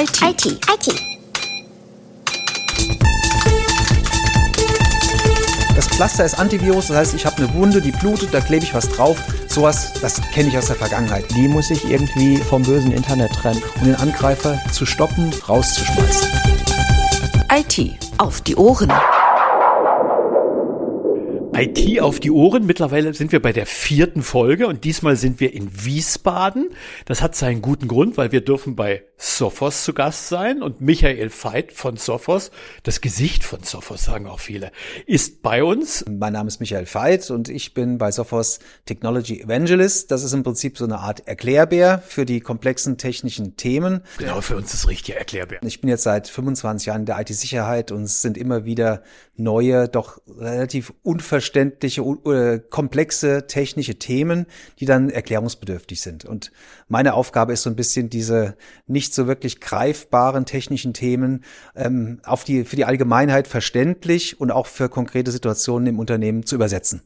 IT. IT. IT. Das Pflaster ist Antivirus, das heißt, ich habe eine Wunde, die blutet, da klebe ich was drauf. Sowas, das kenne ich aus der Vergangenheit. Die muss ich irgendwie vom bösen Internet trennen. Um den Angreifer zu stoppen, rauszuschmeißen. IT auf die Ohren. IT auf die Ohren. Mittlerweile sind wir bei der vierten Folge und diesmal sind wir in Wiesbaden. Das hat seinen guten Grund, weil wir dürfen bei Sophos zu Gast sein und Michael Veit von Sophos, das Gesicht von Sophos, sagen auch viele, ist bei uns. Mein Name ist Michael Veit und ich bin bei Sophos Technology Evangelist. Das ist im Prinzip so eine Art Erklärbär für die komplexen technischen Themen. Genau, für uns das richtige Erklärbär. Ich bin jetzt seit 25 Jahren in der IT-Sicherheit und es sind immer wieder neue, doch relativ unverständliche, äh, komplexe technische Themen, die dann erklärungsbedürftig sind. Und meine Aufgabe ist so ein bisschen diese nicht so wirklich greifbaren technischen Themen ähm, auf die, für die Allgemeinheit verständlich und auch für konkrete Situationen im Unternehmen zu übersetzen.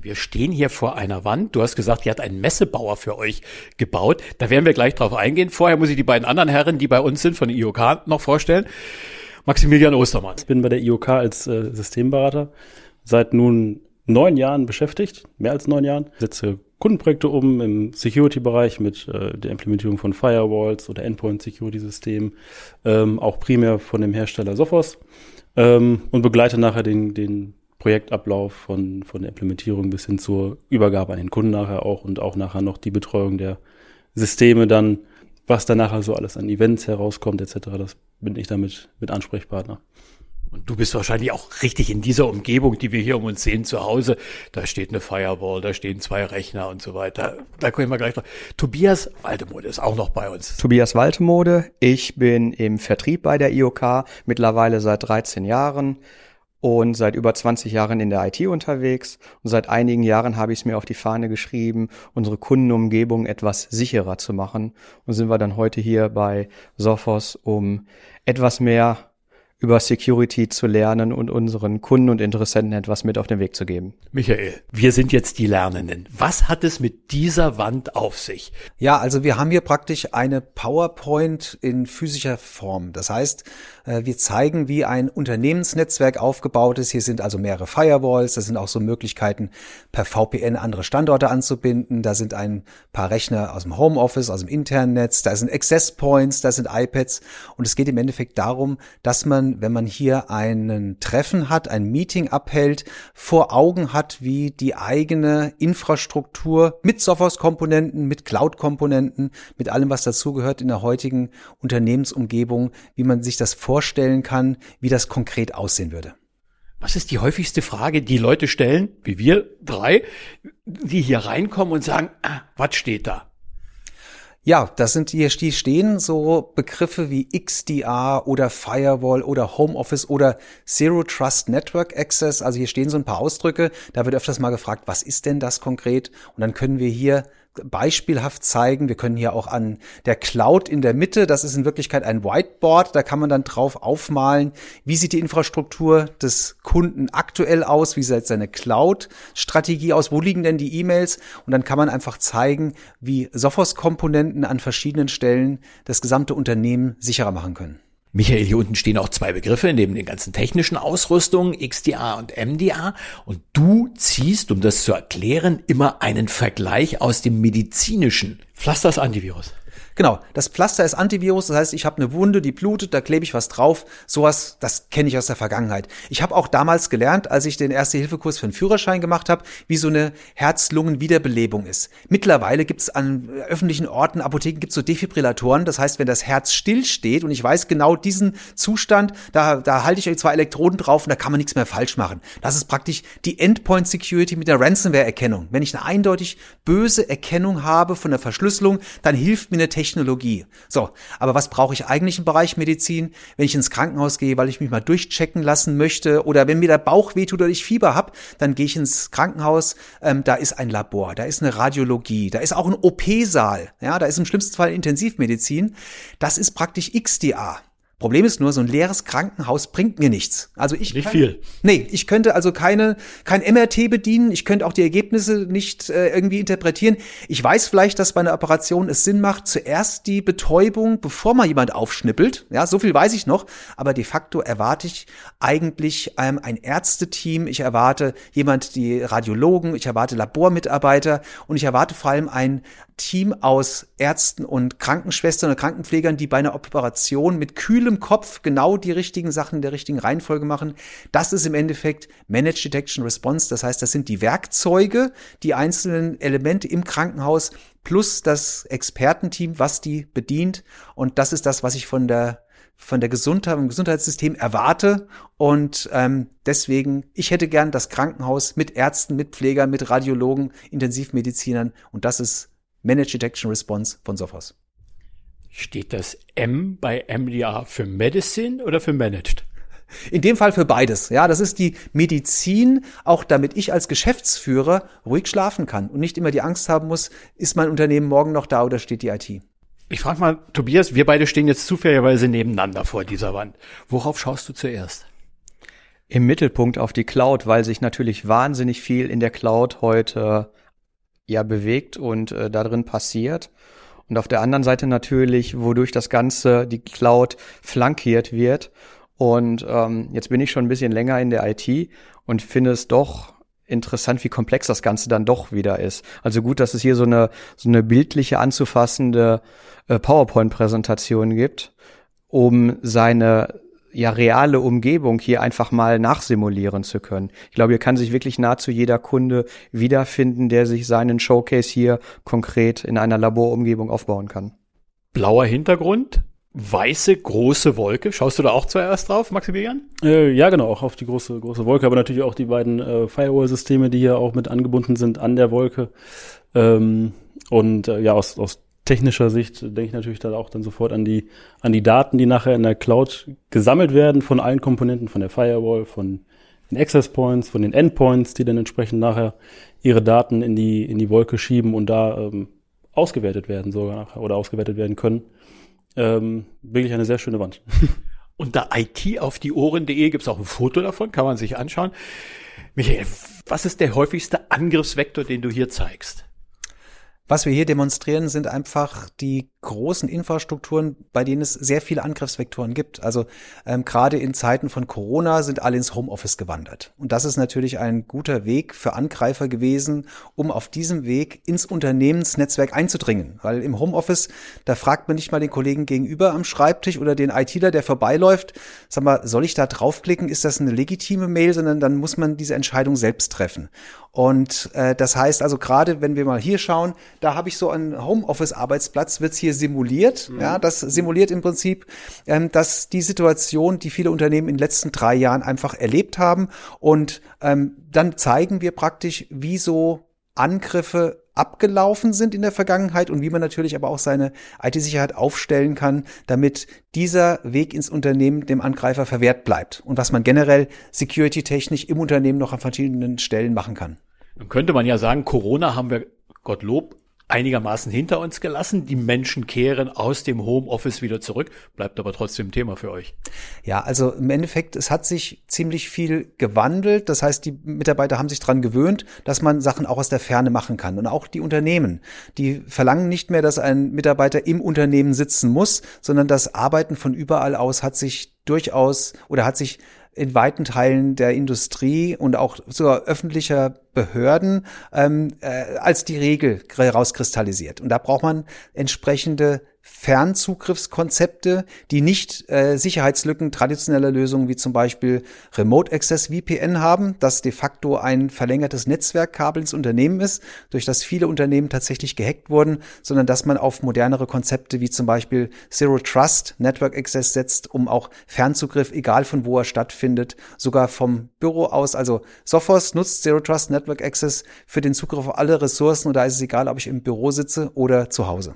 Wir stehen hier vor einer Wand. Du hast gesagt, die hat einen Messebauer für euch gebaut. Da werden wir gleich drauf eingehen. Vorher muss ich die beiden anderen Herren, die bei uns sind, von der IOK noch vorstellen. Maximilian Ostermann. Ich bin bei der IOK als äh, Systemberater seit nun neun Jahren beschäftigt, mehr als neun Jahren. Setze Kundenprojekte um im Security-Bereich mit äh, der Implementierung von Firewalls oder Endpoint-Security-Systemen, ähm, auch primär von dem Hersteller Sophos ähm, und begleite nachher den, den Projektablauf von, von der Implementierung bis hin zur Übergabe an den Kunden nachher auch und auch nachher noch die Betreuung der Systeme dann, was dann nachher so alles an Events herauskommt etc. Das bin ich damit mit Ansprechpartner. Und du bist wahrscheinlich auch richtig in dieser Umgebung, die wir hier um uns sehen, zu Hause. Da steht eine Firewall, da stehen zwei Rechner und so weiter. Da können wir gleich drauf. Tobias Waldemode ist auch noch bei uns. Tobias Waldemode. Ich bin im Vertrieb bei der IOK mittlerweile seit 13 Jahren und seit über 20 Jahren in der IT unterwegs. Und seit einigen Jahren habe ich es mir auf die Fahne geschrieben, unsere Kundenumgebung etwas sicherer zu machen. Und sind wir dann heute hier bei Sophos, um etwas mehr über Security zu lernen und unseren Kunden und Interessenten etwas mit auf den Weg zu geben. Michael, wir sind jetzt die Lernenden. Was hat es mit dieser Wand auf sich? Ja, also wir haben hier praktisch eine PowerPoint in physischer Form. Das heißt, äh, wir zeigen, wie ein Unternehmensnetzwerk aufgebaut ist. Hier sind also mehrere Firewalls. Da sind auch so Möglichkeiten, per VPN andere Standorte anzubinden. Da sind ein paar Rechner aus dem Homeoffice, aus dem internen Netz. Da sind Access Points, da sind iPads. Und es geht im Endeffekt darum, dass man wenn man hier einen Treffen hat, ein Meeting abhält, vor Augen hat, wie die eigene Infrastruktur mit Sophos-Komponenten, mit Cloud-Komponenten, mit allem, was dazugehört in der heutigen Unternehmensumgebung, wie man sich das vorstellen kann, wie das konkret aussehen würde. Was ist die häufigste Frage, die Leute stellen, wie wir drei, die hier reinkommen und sagen, ah, was steht da? Ja, das sind hier die stehen so Begriffe wie XDR oder Firewall oder Homeoffice oder Zero Trust Network Access. Also hier stehen so ein paar Ausdrücke. Da wird öfters mal gefragt, was ist denn das konkret? Und dann können wir hier beispielhaft zeigen. Wir können hier auch an der Cloud in der Mitte, das ist in Wirklichkeit ein Whiteboard, da kann man dann drauf aufmalen, wie sieht die Infrastruktur des Kunden aktuell aus, wie sieht seine Cloud-Strategie aus, wo liegen denn die E-Mails und dann kann man einfach zeigen, wie Sophos-Komponenten an verschiedenen Stellen das gesamte Unternehmen sicherer machen können. Michael, hier unten stehen auch zwei Begriffe neben den ganzen technischen Ausrüstungen, XDA und MDA. Und du ziehst, um das zu erklären, immer einen Vergleich aus dem medizinischen. Pflasters Antivirus. Genau, das Pflaster ist Antivirus, das heißt, ich habe eine Wunde, die blutet, da klebe ich was drauf. Sowas, das kenne ich aus der Vergangenheit. Ich habe auch damals gelernt, als ich den Erste-Hilfe-Kurs für den Führerschein gemacht habe, wie so eine Herz-Lungen-Wiederbelebung ist. Mittlerweile gibt es an öffentlichen Orten, Apotheken gibt es so Defibrillatoren. Das heißt, wenn das Herz still steht und ich weiß genau diesen Zustand, da, da halte ich euch zwei Elektroden drauf und da kann man nichts mehr falsch machen. Das ist praktisch die Endpoint Security mit der Ransomware-Erkennung. Wenn ich eine eindeutig böse Erkennung habe von der Verschlüsselung, dann hilft mir eine Technik Technologie. So, aber was brauche ich eigentlich im Bereich Medizin? Wenn ich ins Krankenhaus gehe, weil ich mich mal durchchecken lassen möchte oder wenn mir der Bauch wehtut oder ich Fieber habe, dann gehe ich ins Krankenhaus, ähm, da ist ein Labor, da ist eine Radiologie, da ist auch ein OP-Saal, ja, da ist im schlimmsten Fall Intensivmedizin. Das ist praktisch XDA. Problem ist nur, so ein leeres Krankenhaus bringt mir nichts. Also ich Nicht kann, viel. Nee, ich könnte also keine kein MRT bedienen, ich könnte auch die Ergebnisse nicht äh, irgendwie interpretieren. Ich weiß vielleicht, dass bei einer Operation es Sinn macht, zuerst die Betäubung, bevor mal jemand aufschnippelt. Ja, so viel weiß ich noch, aber de facto erwarte ich eigentlich ähm, ein Ärzteteam, ich erwarte jemand, die Radiologen, ich erwarte Labormitarbeiter und ich erwarte vor allem ein Team aus Ärzten und Krankenschwestern und Krankenpflegern, die bei einer Operation mit kühlem Kopf genau die richtigen Sachen in der richtigen Reihenfolge machen. Das ist im Endeffekt Managed Detection Response. Das heißt, das sind die Werkzeuge, die einzelnen Elemente im Krankenhaus plus das Expertenteam, was die bedient. Und das ist das, was ich von der von der Gesundheit, vom Gesundheitssystem erwarte. Und ähm, deswegen, ich hätte gern das Krankenhaus mit Ärzten, mit Pflegern, mit Radiologen, Intensivmedizinern. Und das ist Managed Detection Response von Sophos. Steht das M bei MDR für Medicine oder für Managed? In dem Fall für beides. Ja, das ist die Medizin, auch damit ich als Geschäftsführer ruhig schlafen kann und nicht immer die Angst haben muss, ist mein Unternehmen morgen noch da oder steht die IT? Ich frage mal, Tobias, wir beide stehen jetzt zufälligerweise nebeneinander vor dieser Wand. Worauf schaust du zuerst? Im Mittelpunkt auf die Cloud, weil sich natürlich wahnsinnig viel in der Cloud heute ja bewegt und äh, da drin passiert. Und auf der anderen Seite natürlich, wodurch das Ganze, die Cloud flankiert wird. Und ähm, jetzt bin ich schon ein bisschen länger in der IT und finde es doch interessant, wie komplex das Ganze dann doch wieder ist. Also gut, dass es hier so eine, so eine bildliche anzufassende äh, PowerPoint-Präsentation gibt, um seine ja reale Umgebung hier einfach mal nachsimulieren zu können. Ich glaube, hier kann sich wirklich nahezu jeder Kunde wiederfinden, der sich seinen Showcase hier konkret in einer Laborumgebung aufbauen kann. Blauer Hintergrund, weiße große Wolke. Schaust du da auch zuerst drauf, Maximilian? Äh, ja, genau, auch auf die große, große Wolke, aber natürlich auch die beiden äh, Firewall-Systeme, die hier auch mit angebunden sind an der Wolke. Ähm, und äh, ja, aus, aus technischer Sicht denke ich natürlich dann auch dann sofort an die, an die Daten, die nachher in der Cloud gesammelt werden von allen Komponenten, von der Firewall, von den Access Points, von den Endpoints, die dann entsprechend nachher ihre Daten in die, in die Wolke schieben und da ähm, ausgewertet werden sogar nachher oder ausgewertet werden können. Ähm, wirklich eine sehr schöne Wand. Unter IT auf die Ohren.de gibt es auch ein Foto davon, kann man sich anschauen. Michael, was ist der häufigste Angriffsvektor, den du hier zeigst? Was wir hier demonstrieren, sind einfach die großen Infrastrukturen, bei denen es sehr viele Angriffsvektoren gibt. Also ähm, gerade in Zeiten von Corona sind alle ins Homeoffice gewandert. Und das ist natürlich ein guter Weg für Angreifer gewesen, um auf diesem Weg ins Unternehmensnetzwerk einzudringen. Weil im Homeoffice, da fragt man nicht mal den Kollegen gegenüber am Schreibtisch oder den ITler, der vorbeiläuft, sag mal, soll ich da draufklicken? Ist das eine legitime Mail? Sondern dann muss man diese Entscheidung selbst treffen. Und äh, das heißt also gerade, wenn wir mal hier schauen, da habe ich so einen Homeoffice-Arbeitsplatz, wird's hier simuliert. Mhm. Ja, das simuliert im Prinzip, ähm, dass die Situation, die viele Unternehmen in den letzten drei Jahren einfach erlebt haben. Und ähm, dann zeigen wir praktisch, wie so Angriffe abgelaufen sind in der Vergangenheit und wie man natürlich aber auch seine IT-Sicherheit aufstellen kann, damit dieser Weg ins Unternehmen dem Angreifer verwehrt bleibt und was man generell security-technisch im Unternehmen noch an verschiedenen Stellen machen kann. Nun könnte man ja sagen, Corona haben wir Gottlob einigermaßen hinter uns gelassen. Die Menschen kehren aus dem Homeoffice wieder zurück, bleibt aber trotzdem Thema für euch. Ja, also im Endeffekt, es hat sich ziemlich viel gewandelt. Das heißt, die Mitarbeiter haben sich dran gewöhnt, dass man Sachen auch aus der Ferne machen kann. Und auch die Unternehmen, die verlangen nicht mehr, dass ein Mitarbeiter im Unternehmen sitzen muss, sondern das Arbeiten von überall aus hat sich durchaus oder hat sich in weiten Teilen der Industrie und auch sogar öffentlicher Behörden ähm, äh, als die Regel herauskristallisiert. Und da braucht man entsprechende Fernzugriffskonzepte, die nicht äh, Sicherheitslücken traditioneller Lösungen wie zum Beispiel Remote Access VPN haben, das de facto ein verlängertes Netzwerkkabel ins Unternehmen ist, durch das viele Unternehmen tatsächlich gehackt wurden, sondern dass man auf modernere Konzepte wie zum Beispiel Zero Trust Network Access setzt, um auch Fernzugriff, egal von wo er stattfindet, sogar vom Büro aus. Also Sophos nutzt Zero Trust Network Access für den Zugriff auf alle Ressourcen und da ist es egal, ob ich im Büro sitze oder zu Hause.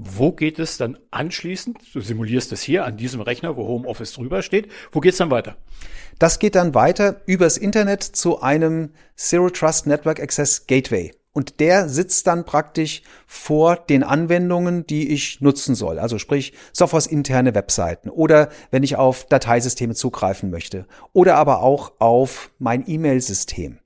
Wo geht es dann anschließend? Du simulierst es hier an diesem Rechner, wo Homeoffice drüber steht. Wo geht es dann weiter? Das geht dann weiter übers Internet zu einem Zero Trust Network Access Gateway. Und der sitzt dann praktisch vor den Anwendungen, die ich nutzen soll. Also sprich Sophos interne Webseiten oder wenn ich auf Dateisysteme zugreifen möchte oder aber auch auf mein E-Mail-System.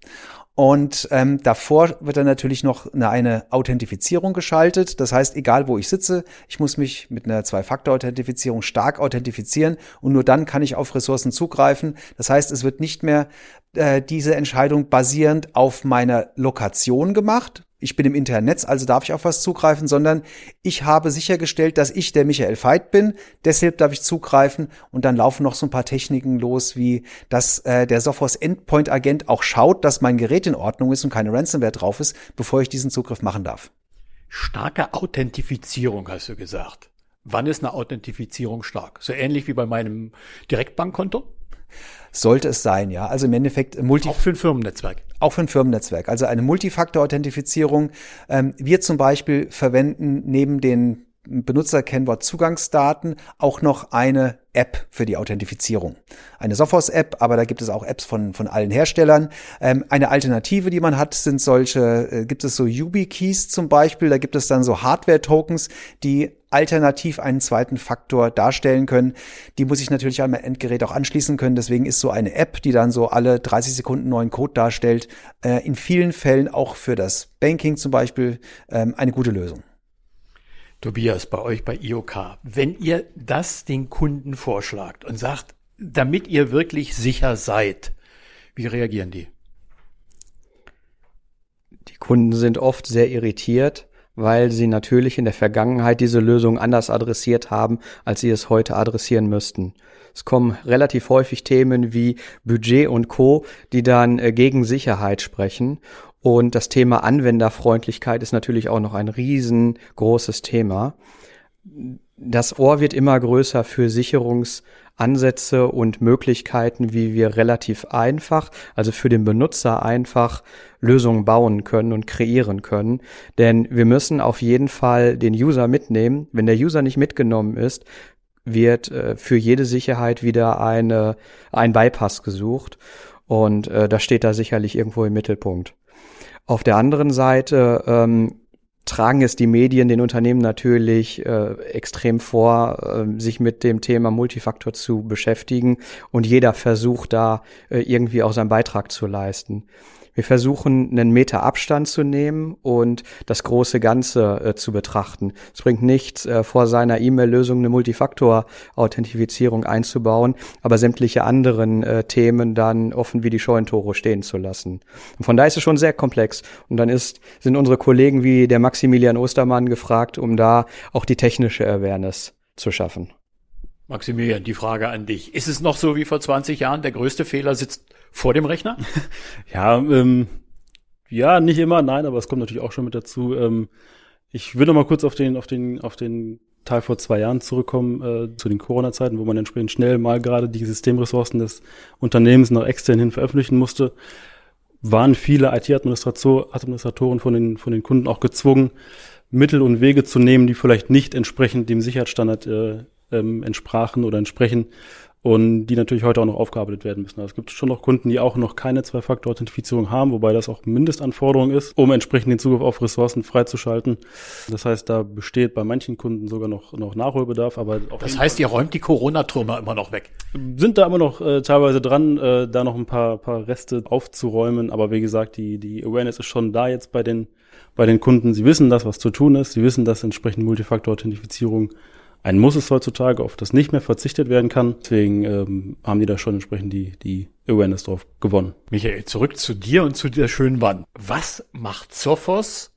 Und ähm, davor wird dann natürlich noch eine, eine Authentifizierung geschaltet. Das heißt, egal wo ich sitze, ich muss mich mit einer Zwei-Faktor-Authentifizierung stark authentifizieren und nur dann kann ich auf Ressourcen zugreifen. Das heißt, es wird nicht mehr äh, diese Entscheidung basierend auf meiner Lokation gemacht, ich bin im internen Netz, also darf ich auf was zugreifen, sondern ich habe sichergestellt, dass ich der Michael Veit bin, deshalb darf ich zugreifen und dann laufen noch so ein paar Techniken los, wie dass äh, der Sophos Endpoint Agent auch schaut, dass mein Gerät in Ordnung ist und keine Ransomware drauf ist, bevor ich diesen Zugriff machen darf. Starke Authentifizierung, hast du gesagt. Wann ist eine Authentifizierung stark? So ähnlich wie bei meinem Direktbankkonto? Sollte es sein, ja. Also im Endeffekt Multi auch für ein Firmennetzwerk. Auch für ein Firmennetzwerk. Also eine Multifaktor-Authentifizierung. Ähm, wir zum Beispiel verwenden neben den Benutzerkennwort Zugangsdaten auch noch eine App für die Authentifizierung. Eine Sophos-App, aber da gibt es auch Apps von, von allen Herstellern. Ähm, eine Alternative, die man hat, sind solche, äh, gibt es so YubiKeys zum Beispiel, da gibt es dann so Hardware-Tokens, die alternativ einen zweiten Faktor darstellen können. Die muss ich natürlich an mein Endgerät auch anschließen können. Deswegen ist so eine App, die dann so alle 30 Sekunden neuen Code darstellt, äh, in vielen Fällen auch für das Banking zum Beispiel ähm, eine gute Lösung. Tobias, bei euch bei IOK, wenn ihr das den Kunden vorschlagt und sagt, damit ihr wirklich sicher seid, wie reagieren die? Die Kunden sind oft sehr irritiert, weil sie natürlich in der Vergangenheit diese Lösung anders adressiert haben, als sie es heute adressieren müssten. Es kommen relativ häufig Themen wie Budget und Co, die dann äh, gegen Sicherheit sprechen und das Thema Anwenderfreundlichkeit ist natürlich auch noch ein riesengroßes Thema. Das Ohr wird immer größer für Sicherungsansätze und Möglichkeiten, wie wir relativ einfach, also für den Benutzer einfach Lösungen bauen können und kreieren können. Denn wir müssen auf jeden Fall den User mitnehmen. Wenn der User nicht mitgenommen ist, wird äh, für jede Sicherheit wieder eine, ein Bypass gesucht. Und äh, das steht da sicherlich irgendwo im Mittelpunkt. Auf der anderen Seite ähm, tragen es die Medien den Unternehmen natürlich äh, extrem vor, äh, sich mit dem Thema Multifaktor zu beschäftigen und jeder versucht da äh, irgendwie auch seinen Beitrag zu leisten. Wir versuchen, einen Meter Abstand zu nehmen und das große Ganze äh, zu betrachten. Es bringt nichts, äh, vor seiner E-Mail-Lösung eine Multifaktor-Authentifizierung einzubauen, aber sämtliche anderen äh, Themen dann offen wie die Scheunentore stehen zu lassen. Und von daher ist es schon sehr komplex. Und dann ist, sind unsere Kollegen wie der Maximilian Ostermann gefragt, um da auch die technische Awareness zu schaffen. Maximilian, die Frage an dich. Ist es noch so wie vor 20 Jahren? Der größte Fehler sitzt vor dem Rechner? ja, ähm, ja, nicht immer, nein, aber es kommt natürlich auch schon mit dazu. Ähm, ich will noch mal kurz auf den, auf den, auf den Teil vor zwei Jahren zurückkommen, äh, zu den Corona-Zeiten, wo man entsprechend schnell mal gerade die Systemressourcen des Unternehmens nach extern hin veröffentlichen musste, waren viele IT-Administratoren von den, von den Kunden auch gezwungen, Mittel und Wege zu nehmen, die vielleicht nicht entsprechend dem Sicherheitsstandard äh, ähm, entsprachen oder entsprechen, und die natürlich heute auch noch aufgearbeitet werden müssen. Also es gibt schon noch Kunden, die auch noch keine Zwei-Faktor-Authentifizierung haben, wobei das auch Mindestanforderung ist, um entsprechend den Zugriff auf Ressourcen freizuschalten. Das heißt, da besteht bei manchen Kunden sogar noch, noch Nachholbedarf, aber Das heißt, ihr räumt die Corona-Trümmer immer noch weg. Sind da immer noch äh, teilweise dran, äh, da noch ein paar, paar Reste aufzuräumen, aber wie gesagt, die, die Awareness ist schon da jetzt bei den, bei den Kunden. Sie wissen das, was zu tun ist. Sie wissen, dass entsprechend Multifaktor-Authentifizierung ein Muss ist heutzutage, auf das nicht mehr verzichtet werden kann. Deswegen ähm, haben die da schon entsprechend die, die Awareness drauf gewonnen. Michael, zurück zu dir und zu der schönen Wand. Was macht Sophos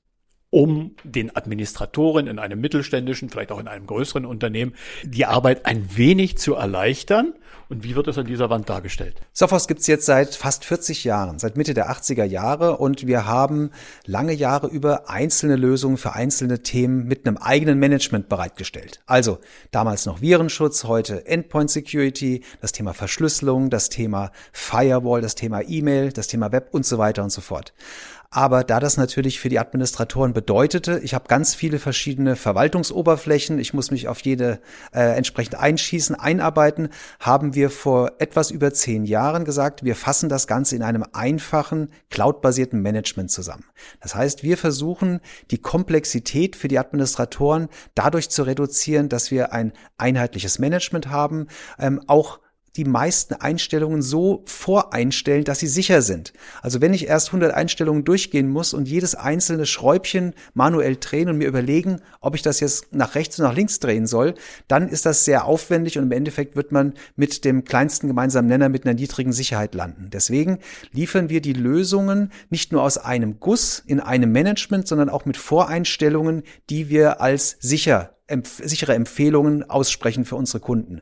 um den Administratoren in einem mittelständischen, vielleicht auch in einem größeren Unternehmen, die Arbeit ein wenig zu erleichtern. Und wie wird das an dieser Wand dargestellt? Sophos gibt's jetzt seit fast 40 Jahren, seit Mitte der 80er Jahre. Und wir haben lange Jahre über einzelne Lösungen für einzelne Themen mit einem eigenen Management bereitgestellt. Also damals noch Virenschutz, heute Endpoint Security, das Thema Verschlüsselung, das Thema Firewall, das Thema E-Mail, das Thema Web und so weiter und so fort. Aber da das natürlich für die Administratoren bedeutete, ich habe ganz viele verschiedene Verwaltungsoberflächen, ich muss mich auf jede äh, entsprechend einschießen, einarbeiten, haben haben wir vor etwas über zehn Jahren gesagt, wir fassen das Ganze in einem einfachen, cloudbasierten Management zusammen. Das heißt, wir versuchen, die Komplexität für die Administratoren dadurch zu reduzieren, dass wir ein einheitliches Management haben, ähm, auch die meisten Einstellungen so voreinstellen, dass sie sicher sind. Also wenn ich erst 100 Einstellungen durchgehen muss und jedes einzelne Schräubchen manuell drehen und mir überlegen, ob ich das jetzt nach rechts oder nach links drehen soll, dann ist das sehr aufwendig und im Endeffekt wird man mit dem kleinsten gemeinsamen Nenner mit einer niedrigen Sicherheit landen. Deswegen liefern wir die Lösungen nicht nur aus einem Guss in einem Management, sondern auch mit Voreinstellungen, die wir als sicher empf sichere Empfehlungen aussprechen für unsere Kunden.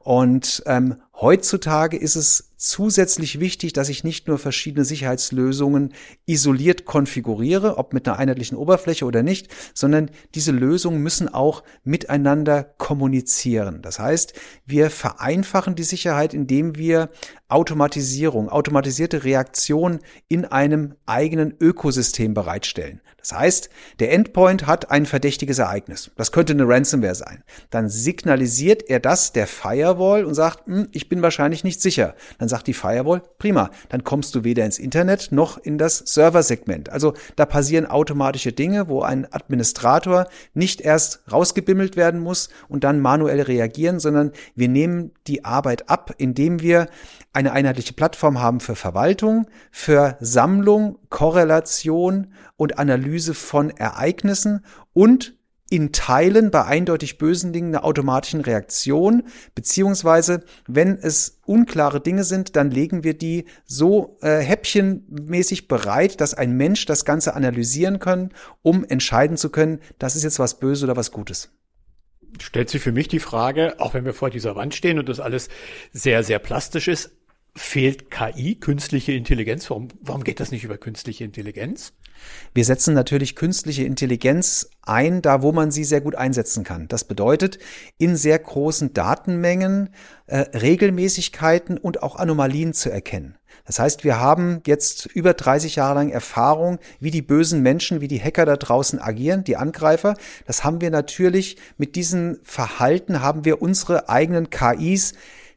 Und ähm, heutzutage ist es zusätzlich wichtig, dass ich nicht nur verschiedene Sicherheitslösungen isoliert konfiguriere, ob mit einer einheitlichen Oberfläche oder nicht, sondern diese Lösungen müssen auch miteinander kommunizieren. Das heißt, wir vereinfachen die Sicherheit, indem wir Automatisierung, automatisierte Reaktion in einem eigenen Ökosystem bereitstellen. Das heißt, der Endpoint hat ein verdächtiges Ereignis. Das könnte eine Ransomware sein. Dann signalisiert er das der Firewall und sagt, hm, ich bin wahrscheinlich nicht sicher. Sagt die Firewall, prima, dann kommst du weder ins Internet noch in das Serversegment. Also da passieren automatische Dinge, wo ein Administrator nicht erst rausgebimmelt werden muss und dann manuell reagieren, sondern wir nehmen die Arbeit ab, indem wir eine einheitliche Plattform haben für Verwaltung, für Sammlung, Korrelation und Analyse von Ereignissen und in Teilen bei eindeutig bösen Dingen einer automatischen Reaktion, beziehungsweise wenn es unklare Dinge sind, dann legen wir die so äh, häppchenmäßig bereit, dass ein Mensch das Ganze analysieren kann, um entscheiden zu können, das ist jetzt was Böses oder was Gutes. Stellt sich für mich die Frage, auch wenn wir vor dieser Wand stehen und das alles sehr, sehr plastisch ist, fehlt KI, künstliche Intelligenz? Warum, warum geht das nicht über künstliche Intelligenz? Wir setzen natürlich künstliche Intelligenz ein, da wo man sie sehr gut einsetzen kann. Das bedeutet, in sehr großen Datenmengen äh, Regelmäßigkeiten und auch Anomalien zu erkennen. Das heißt, wir haben jetzt über 30 Jahre lang Erfahrung, wie die bösen Menschen, wie die Hacker da draußen agieren, die Angreifer. Das haben wir natürlich mit diesem Verhalten haben wir unsere eigenen KIs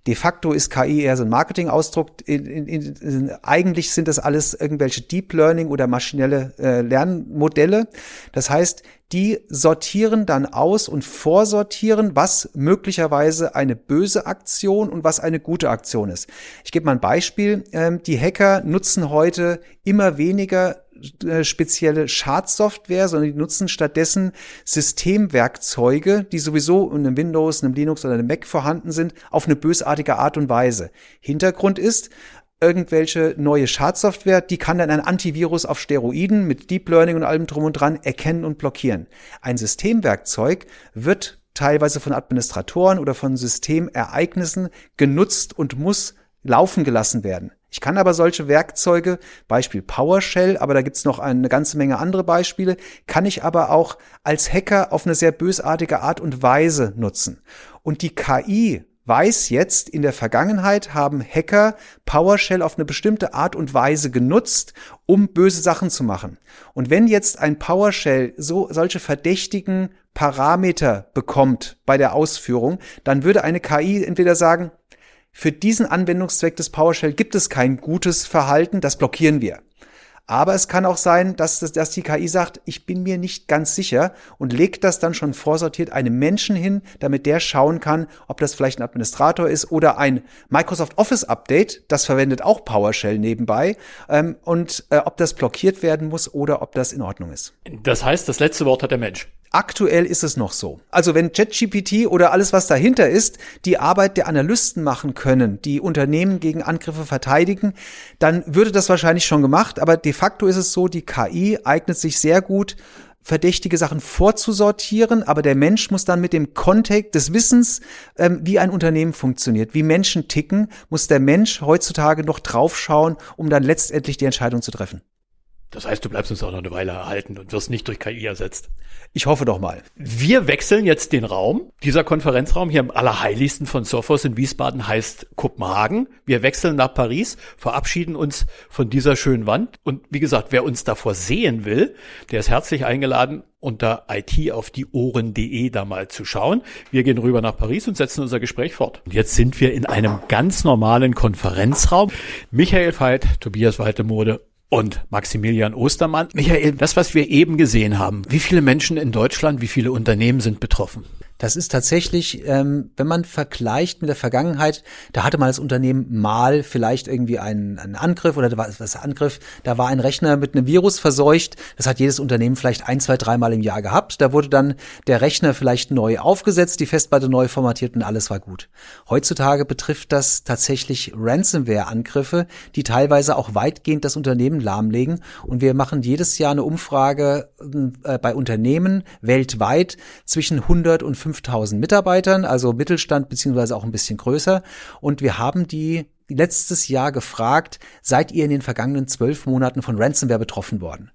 De facto ist KI eher so ein Marketingausdruck. In, in, in, eigentlich sind das alles irgendwelche Deep Learning oder maschinelle äh, Lernmodelle. Das heißt, die sortieren dann aus und vorsortieren, was möglicherweise eine böse Aktion und was eine gute Aktion ist. Ich gebe mal ein Beispiel. Ähm, die Hacker nutzen heute immer weniger spezielle Schadsoftware, sondern die nutzen stattdessen Systemwerkzeuge, die sowieso in einem Windows, einem Linux oder einem Mac vorhanden sind, auf eine bösartige Art und Weise. Hintergrund ist, irgendwelche neue Schadsoftware, die kann dann ein Antivirus auf Steroiden mit Deep Learning und allem drum und dran erkennen und blockieren. Ein Systemwerkzeug wird teilweise von Administratoren oder von Systemereignissen genutzt und muss laufen gelassen werden. Ich kann aber solche Werkzeuge, Beispiel PowerShell, aber da gibt's noch eine ganze Menge andere Beispiele, kann ich aber auch als Hacker auf eine sehr bösartige Art und Weise nutzen. Und die KI weiß jetzt, in der Vergangenheit haben Hacker PowerShell auf eine bestimmte Art und Weise genutzt, um böse Sachen zu machen. Und wenn jetzt ein PowerShell so solche verdächtigen Parameter bekommt bei der Ausführung, dann würde eine KI entweder sagen, für diesen Anwendungszweck des PowerShell gibt es kein gutes Verhalten, das blockieren wir. Aber es kann auch sein, dass, dass die KI sagt, ich bin mir nicht ganz sicher und legt das dann schon vorsortiert einem Menschen hin, damit der schauen kann, ob das vielleicht ein Administrator ist oder ein Microsoft Office Update, das verwendet auch PowerShell nebenbei, ähm, und äh, ob das blockiert werden muss oder ob das in Ordnung ist. Das heißt, das letzte Wort hat der Mensch. Aktuell ist es noch so. Also wenn ChatGPT oder alles, was dahinter ist, die Arbeit der Analysten machen können, die Unternehmen gegen Angriffe verteidigen, dann würde das wahrscheinlich schon gemacht. Aber de facto ist es so, die KI eignet sich sehr gut, verdächtige Sachen vorzusortieren, aber der Mensch muss dann mit dem Kontext des Wissens, ähm, wie ein Unternehmen funktioniert, wie Menschen ticken, muss der Mensch heutzutage noch draufschauen, um dann letztendlich die Entscheidung zu treffen. Das heißt, du bleibst uns auch noch eine Weile erhalten und wirst nicht durch KI ersetzt. Ich hoffe doch mal. Wir wechseln jetzt den Raum. Dieser Konferenzraum hier am allerheiligsten von Sophos in Wiesbaden heißt Kopenhagen. Wir wechseln nach Paris, verabschieden uns von dieser schönen Wand. Und wie gesagt, wer uns davor sehen will, der ist herzlich eingeladen, unter itaufdieohren.de da mal zu schauen. Wir gehen rüber nach Paris und setzen unser Gespräch fort. Und jetzt sind wir in einem ganz normalen Konferenzraum. Michael Veit, Tobias Waltemode und Maximilian Ostermann. Michael, das, was wir eben gesehen haben, wie viele Menschen in Deutschland, wie viele Unternehmen sind betroffen? Das ist tatsächlich, ähm, wenn man vergleicht mit der Vergangenheit, da hatte man das Unternehmen mal vielleicht irgendwie einen, einen Angriff oder da war was Angriff, da war ein Rechner mit einem Virus verseucht. Das hat jedes Unternehmen vielleicht ein, zwei, dreimal im Jahr gehabt. Da wurde dann der Rechner vielleicht neu aufgesetzt, die Festplatte neu formatiert und alles war gut. Heutzutage betrifft das tatsächlich Ransomware-Angriffe, die teilweise auch weitgehend das Unternehmen lahmlegen. Und wir machen jedes Jahr eine Umfrage äh, bei Unternehmen weltweit zwischen 100 und 5000 Mitarbeitern, also Mittelstand beziehungsweise auch ein bisschen größer. Und wir haben die letztes Jahr gefragt, seid ihr in den vergangenen zwölf Monaten von Ransomware betroffen worden?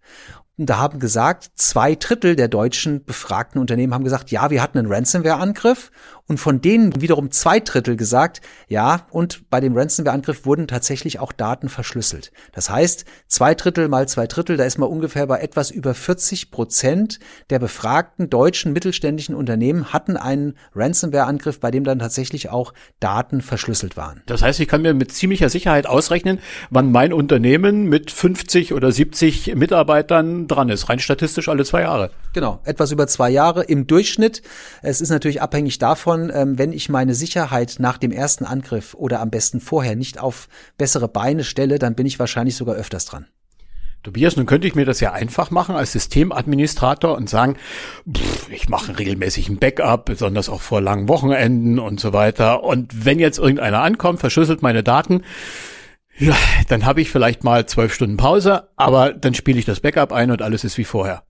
Und da haben gesagt, zwei Drittel der deutschen befragten Unternehmen haben gesagt, ja, wir hatten einen Ransomware-Angriff. Und von denen wiederum zwei Drittel gesagt, ja, und bei dem Ransomware-Angriff wurden tatsächlich auch Daten verschlüsselt. Das heißt, zwei Drittel mal zwei Drittel, da ist man ungefähr bei etwas über 40 Prozent der befragten deutschen mittelständischen Unternehmen hatten einen Ransomware-Angriff, bei dem dann tatsächlich auch Daten verschlüsselt waren. Das heißt, ich kann mir mit ziemlicher Sicherheit ausrechnen, wann mein Unternehmen mit 50 oder 70 Mitarbeitern dran ist. Rein statistisch alle zwei Jahre. Genau, etwas über zwei Jahre im Durchschnitt. Es ist natürlich abhängig davon, ähm, wenn ich meine Sicherheit nach dem ersten Angriff oder am besten vorher nicht auf bessere Beine stelle, dann bin ich wahrscheinlich sogar öfters dran. Tobias, nun könnte ich mir das ja einfach machen als Systemadministrator und sagen, pff, ich mache regelmäßig ein Backup, besonders auch vor langen Wochenenden und so weiter. Und wenn jetzt irgendeiner ankommt, verschlüsselt meine Daten, ja, dann habe ich vielleicht mal zwölf Stunden Pause, aber dann spiele ich das Backup ein und alles ist wie vorher.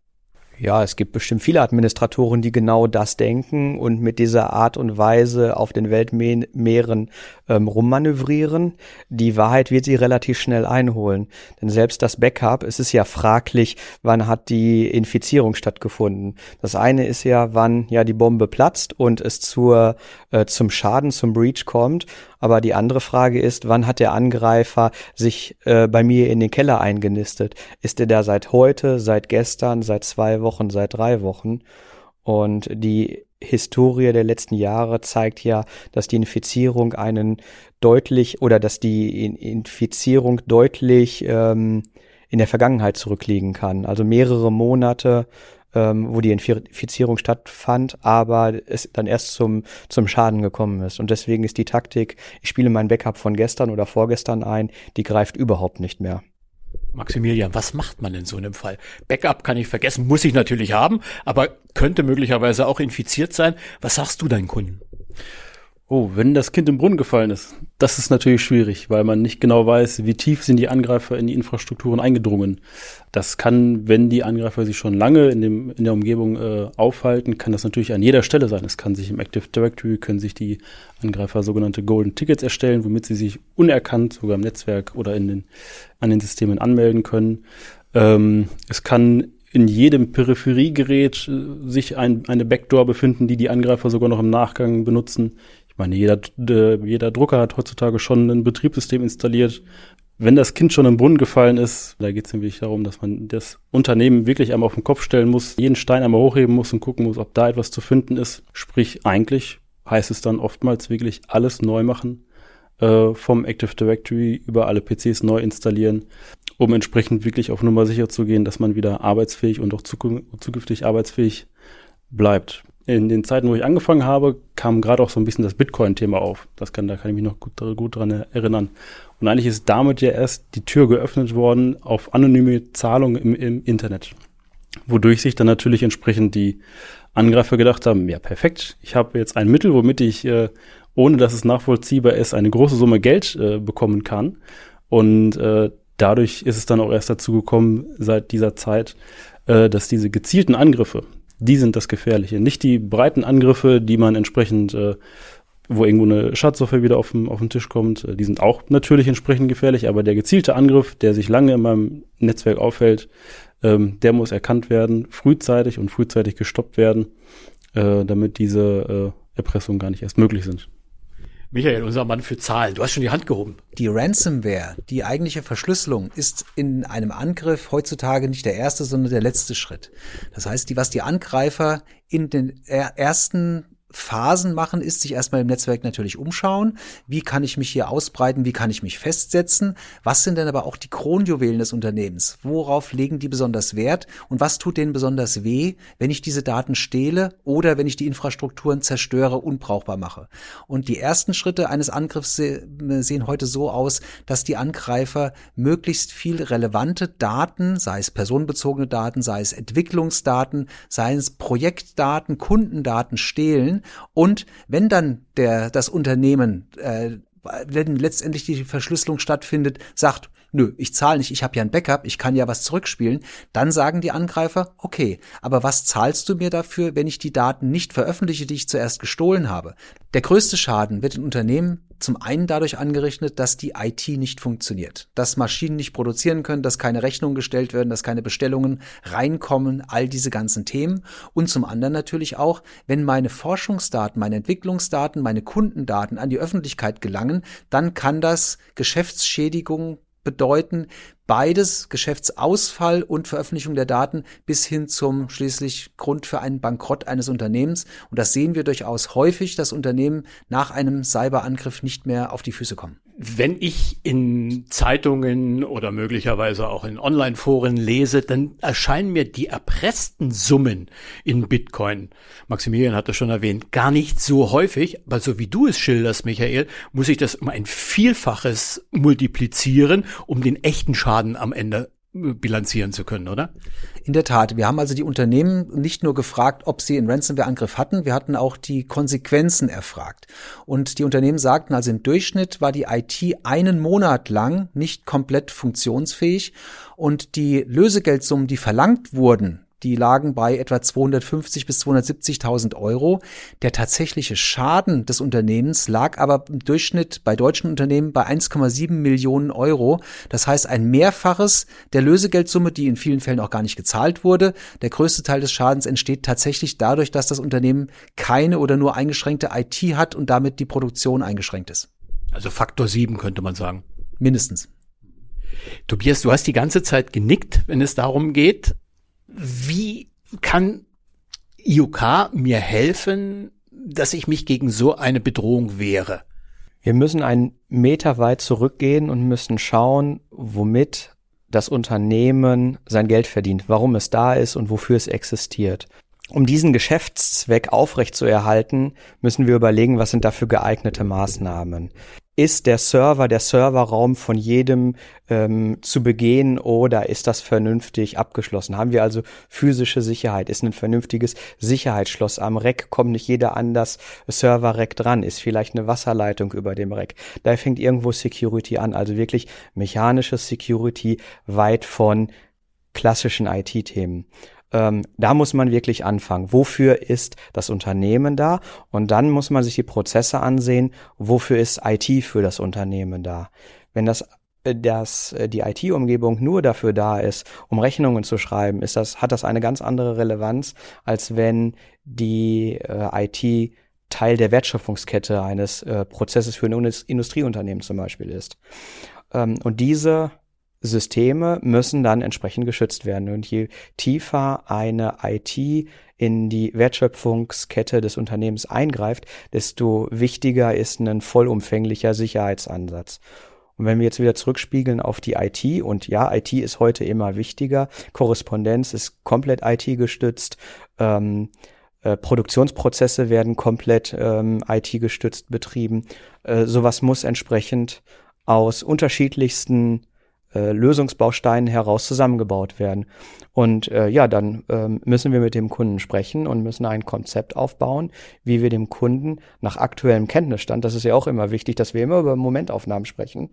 Ja, es gibt bestimmt viele Administratoren, die genau das denken und mit dieser Art und Weise auf den Weltmeeren ähm, rummanövrieren. Die Wahrheit wird sie relativ schnell einholen. Denn selbst das Backup, es ist ja fraglich, wann hat die Infizierung stattgefunden. Das eine ist ja, wann ja die Bombe platzt und es zur, äh, zum Schaden, zum Breach kommt. Aber die andere Frage ist, wann hat der Angreifer sich äh, bei mir in den Keller eingenistet? Ist er da seit heute, seit gestern, seit zwei Wochen, seit drei Wochen? Und die Historie der letzten Jahre zeigt ja, dass die Infizierung einen deutlich oder dass die Infizierung deutlich ähm, in der Vergangenheit zurückliegen kann. Also mehrere Monate, ähm, wo die Infizierung stattfand, aber es dann erst zum, zum Schaden gekommen ist. Und deswegen ist die Taktik, ich spiele mein Backup von gestern oder vorgestern ein, die greift überhaupt nicht mehr. Maximilian, was macht man in so einem Fall? Backup kann ich vergessen, muss ich natürlich haben, aber könnte möglicherweise auch infiziert sein. Was sagst du deinen Kunden? Oh, wenn das Kind im Brunnen gefallen ist, das ist natürlich schwierig, weil man nicht genau weiß, wie tief sind die Angreifer in die Infrastrukturen eingedrungen. Das kann, wenn die Angreifer sich schon lange in, dem, in der Umgebung äh, aufhalten, kann das natürlich an jeder Stelle sein. Es kann sich im Active Directory, können sich die Angreifer sogenannte Golden Tickets erstellen, womit sie sich unerkannt sogar im Netzwerk oder in den, an den Systemen anmelden können. Ähm, es kann in jedem Peripheriegerät äh, sich ein, eine Backdoor befinden, die die Angreifer sogar noch im Nachgang benutzen. Ich meine, jeder, jeder Drucker hat heutzutage schon ein Betriebssystem installiert. Wenn das Kind schon im Brunnen gefallen ist, da geht es nämlich darum, dass man das Unternehmen wirklich einmal auf den Kopf stellen muss, jeden Stein einmal hochheben muss und gucken muss, ob da etwas zu finden ist. Sprich, eigentlich heißt es dann oftmals wirklich alles neu machen, äh, vom Active Directory über alle PCs neu installieren, um entsprechend wirklich auf Nummer sicher zu gehen, dass man wieder arbeitsfähig und auch zukünftig arbeitsfähig bleibt in den Zeiten, wo ich angefangen habe, kam gerade auch so ein bisschen das Bitcoin-Thema auf. Das kann, da kann ich mich noch gut, gut dran erinnern. Und eigentlich ist damit ja erst die Tür geöffnet worden auf anonyme Zahlungen im, im Internet. Wodurch sich dann natürlich entsprechend die Angreifer gedacht haben, ja perfekt, ich habe jetzt ein Mittel, womit ich, äh, ohne dass es nachvollziehbar ist, eine große Summe Geld äh, bekommen kann. Und äh, dadurch ist es dann auch erst dazu gekommen, seit dieser Zeit, äh, dass diese gezielten Angriffe, die sind das Gefährliche. Nicht die breiten Angriffe, die man entsprechend äh, wo irgendwo eine Schadsoftware wieder auf auf den Tisch kommt. Äh, die sind auch natürlich entsprechend gefährlich, aber der gezielte Angriff, der sich lange in meinem Netzwerk aufhält, ähm, der muss erkannt werden, frühzeitig und frühzeitig gestoppt werden, äh, damit diese äh, Erpressungen gar nicht erst möglich sind. Michael, unser Mann für Zahlen. Du hast schon die Hand gehoben. Die Ransomware, die eigentliche Verschlüsselung, ist in einem Angriff heutzutage nicht der erste, sondern der letzte Schritt. Das heißt, die, was die Angreifer in den ersten Phasen machen, ist sich erstmal im Netzwerk natürlich umschauen. Wie kann ich mich hier ausbreiten? Wie kann ich mich festsetzen? Was sind denn aber auch die Kronjuwelen des Unternehmens? Worauf legen die besonders Wert? Und was tut denen besonders weh, wenn ich diese Daten stehle oder wenn ich die Infrastrukturen zerstöre, unbrauchbar mache? Und die ersten Schritte eines Angriffs sehen heute so aus, dass die Angreifer möglichst viel relevante Daten, sei es personenbezogene Daten, sei es Entwicklungsdaten, sei es Projektdaten, Kundendaten stehlen und wenn dann der, das Unternehmen, äh, wenn letztendlich die Verschlüsselung stattfindet, sagt, nö, ich zahle nicht, ich habe ja ein Backup, ich kann ja was zurückspielen, dann sagen die Angreifer, okay, aber was zahlst du mir dafür, wenn ich die Daten nicht veröffentliche, die ich zuerst gestohlen habe? Der größte Schaden wird in Unternehmen zum einen dadurch angerichtet, dass die IT nicht funktioniert, dass Maschinen nicht produzieren können, dass keine Rechnungen gestellt werden, dass keine Bestellungen reinkommen, all diese ganzen Themen. Und zum anderen natürlich auch, wenn meine Forschungsdaten, meine Entwicklungsdaten, meine Kundendaten an die Öffentlichkeit gelangen, dann kann das Geschäftsschädigung bedeuten, beides Geschäftsausfall und Veröffentlichung der Daten bis hin zum schließlich Grund für einen Bankrott eines Unternehmens. Und das sehen wir durchaus häufig, dass Unternehmen nach einem Cyberangriff nicht mehr auf die Füße kommen. Wenn ich in Zeitungen oder möglicherweise auch in Online-Foren lese, dann erscheinen mir die erpressten Summen in Bitcoin, Maximilian hat das schon erwähnt, gar nicht so häufig, aber so wie du es schilderst, Michael, muss ich das um ein Vielfaches multiplizieren, um den echten Schaden am Ende bilanzieren zu können, oder? In der Tat. Wir haben also die Unternehmen nicht nur gefragt, ob sie einen Ransomware-Angriff hatten, wir hatten auch die Konsequenzen erfragt. Und die Unternehmen sagten also im Durchschnitt war die IT einen Monat lang nicht komplett funktionsfähig und die Lösegeldsummen, die verlangt wurden, die lagen bei etwa 250 bis 270.000 Euro. Der tatsächliche Schaden des Unternehmens lag aber im Durchschnitt bei deutschen Unternehmen bei 1,7 Millionen Euro. Das heißt ein Mehrfaches der Lösegeldsumme, die in vielen Fällen auch gar nicht gezahlt wurde. Der größte Teil des Schadens entsteht tatsächlich dadurch, dass das Unternehmen keine oder nur eingeschränkte IT hat und damit die Produktion eingeschränkt ist. Also Faktor 7 könnte man sagen. Mindestens. Tobias, du hast die ganze Zeit genickt, wenn es darum geht, wie kann IOK mir helfen, dass ich mich gegen so eine Bedrohung wehre? Wir müssen einen Meter weit zurückgehen und müssen schauen, womit das Unternehmen sein Geld verdient, warum es da ist und wofür es existiert. Um diesen Geschäftszweck aufrechtzuerhalten, müssen wir überlegen, was sind dafür geeignete Maßnahmen ist der Server, der Serverraum von jedem ähm, zu begehen oder ist das vernünftig abgeschlossen? Haben wir also physische Sicherheit? Ist ein vernünftiges Sicherheitsschloss am Rack? Kommt nicht jeder an das Server-Rack dran? Ist vielleicht eine Wasserleitung über dem Rack? Da fängt irgendwo Security an, also wirklich mechanische Security weit von klassischen IT-Themen. Ähm, da muss man wirklich anfangen. Wofür ist das Unternehmen da? Und dann muss man sich die Prozesse ansehen. Wofür ist IT für das Unternehmen da? Wenn das äh, dass äh, die IT-Umgebung nur dafür da ist, um Rechnungen zu schreiben, ist das, hat das eine ganz andere Relevanz, als wenn die äh, IT Teil der Wertschöpfungskette eines äh, Prozesses für ein Industrieunternehmen zum Beispiel ist. Ähm, und diese Systeme müssen dann entsprechend geschützt werden. Und je tiefer eine IT in die Wertschöpfungskette des Unternehmens eingreift, desto wichtiger ist ein vollumfänglicher Sicherheitsansatz. Und wenn wir jetzt wieder zurückspiegeln auf die IT, und ja, IT ist heute immer wichtiger, Korrespondenz ist komplett IT gestützt, ähm, äh, Produktionsprozesse werden komplett ähm, IT gestützt betrieben. Äh, sowas muss entsprechend aus unterschiedlichsten äh, Lösungsbausteinen heraus zusammengebaut werden. Und äh, ja, dann ähm, müssen wir mit dem Kunden sprechen und müssen ein Konzept aufbauen, wie wir dem Kunden nach aktuellem Kenntnisstand, das ist ja auch immer wichtig, dass wir immer über Momentaufnahmen sprechen,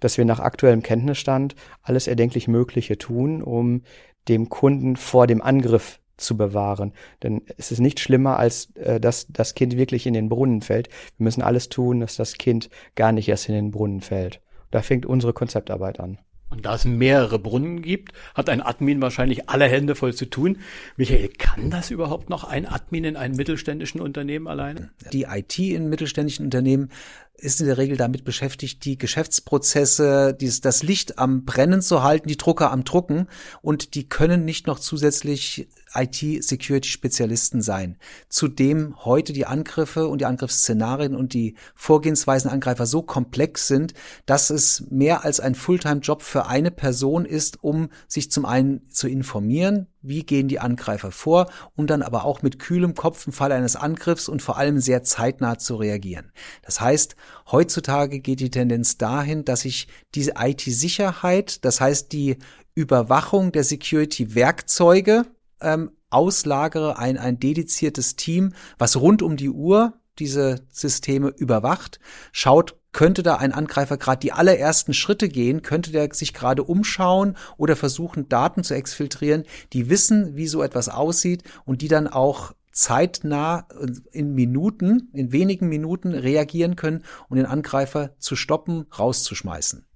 dass wir nach aktuellem Kenntnisstand alles erdenklich Mögliche tun, um dem Kunden vor dem Angriff zu bewahren. Denn es ist nicht schlimmer, als äh, dass das Kind wirklich in den Brunnen fällt. Wir müssen alles tun, dass das Kind gar nicht erst in den Brunnen fällt. Da fängt unsere Konzeptarbeit an. Und da es mehrere Brunnen gibt, hat ein Admin wahrscheinlich alle Hände voll zu tun. Michael, kann das überhaupt noch ein Admin in einem mittelständischen Unternehmen alleine? Die IT in mittelständischen Unternehmen ist in der Regel damit beschäftigt, die Geschäftsprozesse, dieses, das Licht am Brennen zu halten, die Drucker am Drucken und die können nicht noch zusätzlich IT-Security-Spezialisten sein. Zudem heute die Angriffe und die Angriffsszenarien und die Vorgehensweisen Angreifer so komplex sind, dass es mehr als ein Fulltime-Job für eine Person ist, um sich zum einen zu informieren, wie gehen die Angreifer vor und dann aber auch mit kühlem Kopf im Falle eines Angriffs und vor allem sehr zeitnah zu reagieren. Das heißt, heutzutage geht die Tendenz dahin, dass ich diese IT-Sicherheit, das heißt die Überwachung der Security-Werkzeuge ähm, auslagere ein, ein dediziertes Team, was rund um die Uhr diese Systeme überwacht, schaut, könnte da ein Angreifer gerade die allerersten Schritte gehen, könnte der sich gerade umschauen oder versuchen, Daten zu exfiltrieren, die wissen, wie so etwas aussieht und die dann auch zeitnah in Minuten, in wenigen Minuten reagieren können, um den Angreifer zu stoppen, rauszuschmeißen.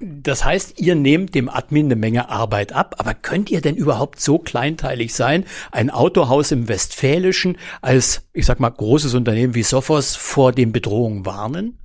Das heißt, ihr nehmt dem Admin eine Menge Arbeit ab, aber könnt ihr denn überhaupt so kleinteilig sein, ein Autohaus im Westfälischen als, ich sag mal, großes Unternehmen wie Sophos vor den Bedrohungen warnen?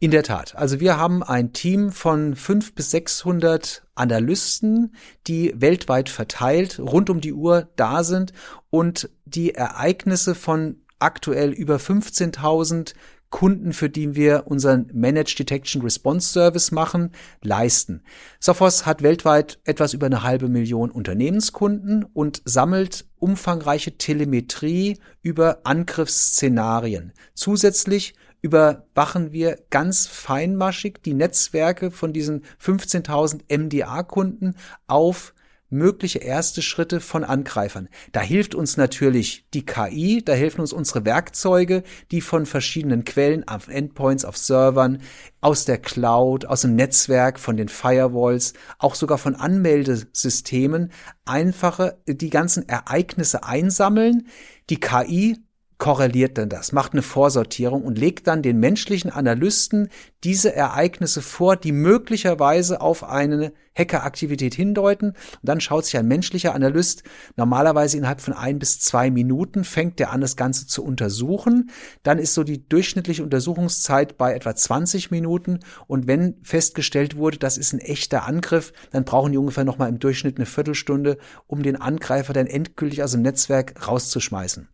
In der Tat. Also wir haben ein Team von fünf bis sechshundert Analysten, die weltweit verteilt rund um die Uhr da sind und die Ereignisse von aktuell über 15.000 Kunden, für die wir unseren Managed Detection Response Service machen, leisten. Sophos hat weltweit etwas über eine halbe Million Unternehmenskunden und sammelt umfangreiche Telemetrie über Angriffsszenarien. Zusätzlich überwachen wir ganz feinmaschig die Netzwerke von diesen 15.000 MDA-Kunden auf mögliche erste Schritte von Angreifern. Da hilft uns natürlich die KI, da helfen uns unsere Werkzeuge, die von verschiedenen Quellen, auf Endpoints, auf Servern, aus der Cloud, aus dem Netzwerk, von den Firewalls, auch sogar von Anmeldesystemen einfache die ganzen Ereignisse einsammeln. Die KI korreliert denn das, macht eine Vorsortierung und legt dann den menschlichen Analysten diese Ereignisse vor, die möglicherweise auf eine Hackeraktivität hindeuten. Und dann schaut sich ein menschlicher Analyst normalerweise innerhalb von ein bis zwei Minuten, fängt der an, das Ganze zu untersuchen. Dann ist so die durchschnittliche Untersuchungszeit bei etwa 20 Minuten. Und wenn festgestellt wurde, das ist ein echter Angriff, dann brauchen die ungefähr nochmal im Durchschnitt eine Viertelstunde, um den Angreifer dann endgültig aus dem Netzwerk rauszuschmeißen.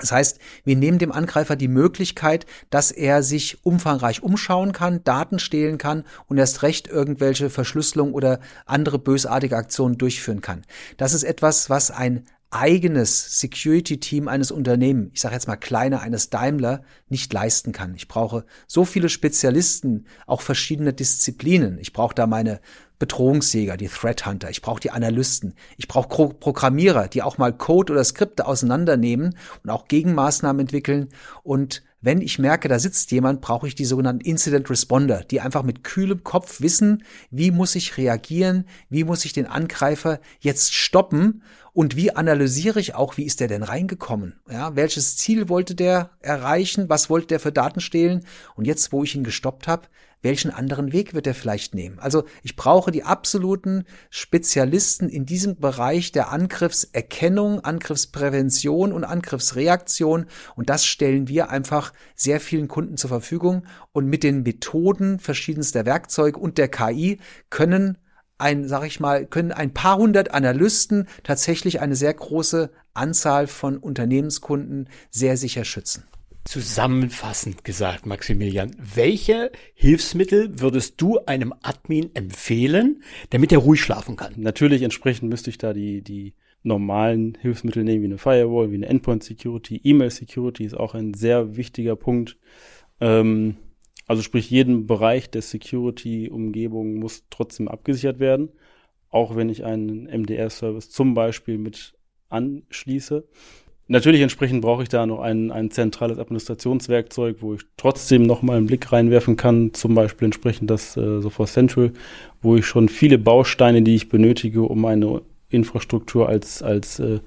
Das heißt, wir nehmen dem Angreifer die Möglichkeit, dass er sich umfangreich umschauen kann, Daten stehlen kann und erst recht irgendwelche Verschlüsselung oder andere bösartige Aktionen durchführen kann. Das ist etwas, was ein eigenes Security-Team eines Unternehmens, ich sage jetzt mal kleiner, eines Daimler, nicht leisten kann. Ich brauche so viele Spezialisten, auch verschiedene Disziplinen. Ich brauche da meine Bedrohungsjäger, die Threat Hunter, ich brauche die Analysten, ich brauche Programmierer, die auch mal Code oder Skripte auseinandernehmen und auch Gegenmaßnahmen entwickeln. Und wenn ich merke, da sitzt jemand, brauche ich die sogenannten Incident Responder, die einfach mit kühlem Kopf wissen, wie muss ich reagieren, wie muss ich den Angreifer jetzt stoppen und wie analysiere ich auch, wie ist der denn reingekommen? Ja, welches Ziel wollte der erreichen? Was wollte der für Daten stehlen? Und jetzt, wo ich ihn gestoppt habe, welchen anderen Weg wird er vielleicht nehmen? Also ich brauche die absoluten Spezialisten in diesem Bereich der Angriffserkennung, Angriffsprävention und Angriffsreaktion. Und das stellen wir einfach sehr vielen Kunden zur Verfügung. Und mit den Methoden verschiedenster Werkzeuge und der KI können ein, sag ich mal, können ein paar hundert Analysten tatsächlich eine sehr große Anzahl von Unternehmenskunden sehr sicher schützen. Zusammenfassend gesagt, Maximilian, welche Hilfsmittel würdest du einem Admin empfehlen, damit er ruhig schlafen kann? Natürlich entsprechend müsste ich da die, die normalen Hilfsmittel nehmen, wie eine Firewall, wie eine Endpoint Security, E-Mail Security ist auch ein sehr wichtiger Punkt. Ähm, also sprich, jeden Bereich der Security-Umgebung muss trotzdem abgesichert werden, auch wenn ich einen MDR-Service zum Beispiel mit anschließe. Natürlich entsprechend brauche ich da noch ein, ein zentrales Administrationswerkzeug, wo ich trotzdem noch mal einen Blick reinwerfen kann, zum Beispiel entsprechend das äh, Sophos Central, wo ich schon viele Bausteine, die ich benötige, um eine Infrastruktur als, als äh,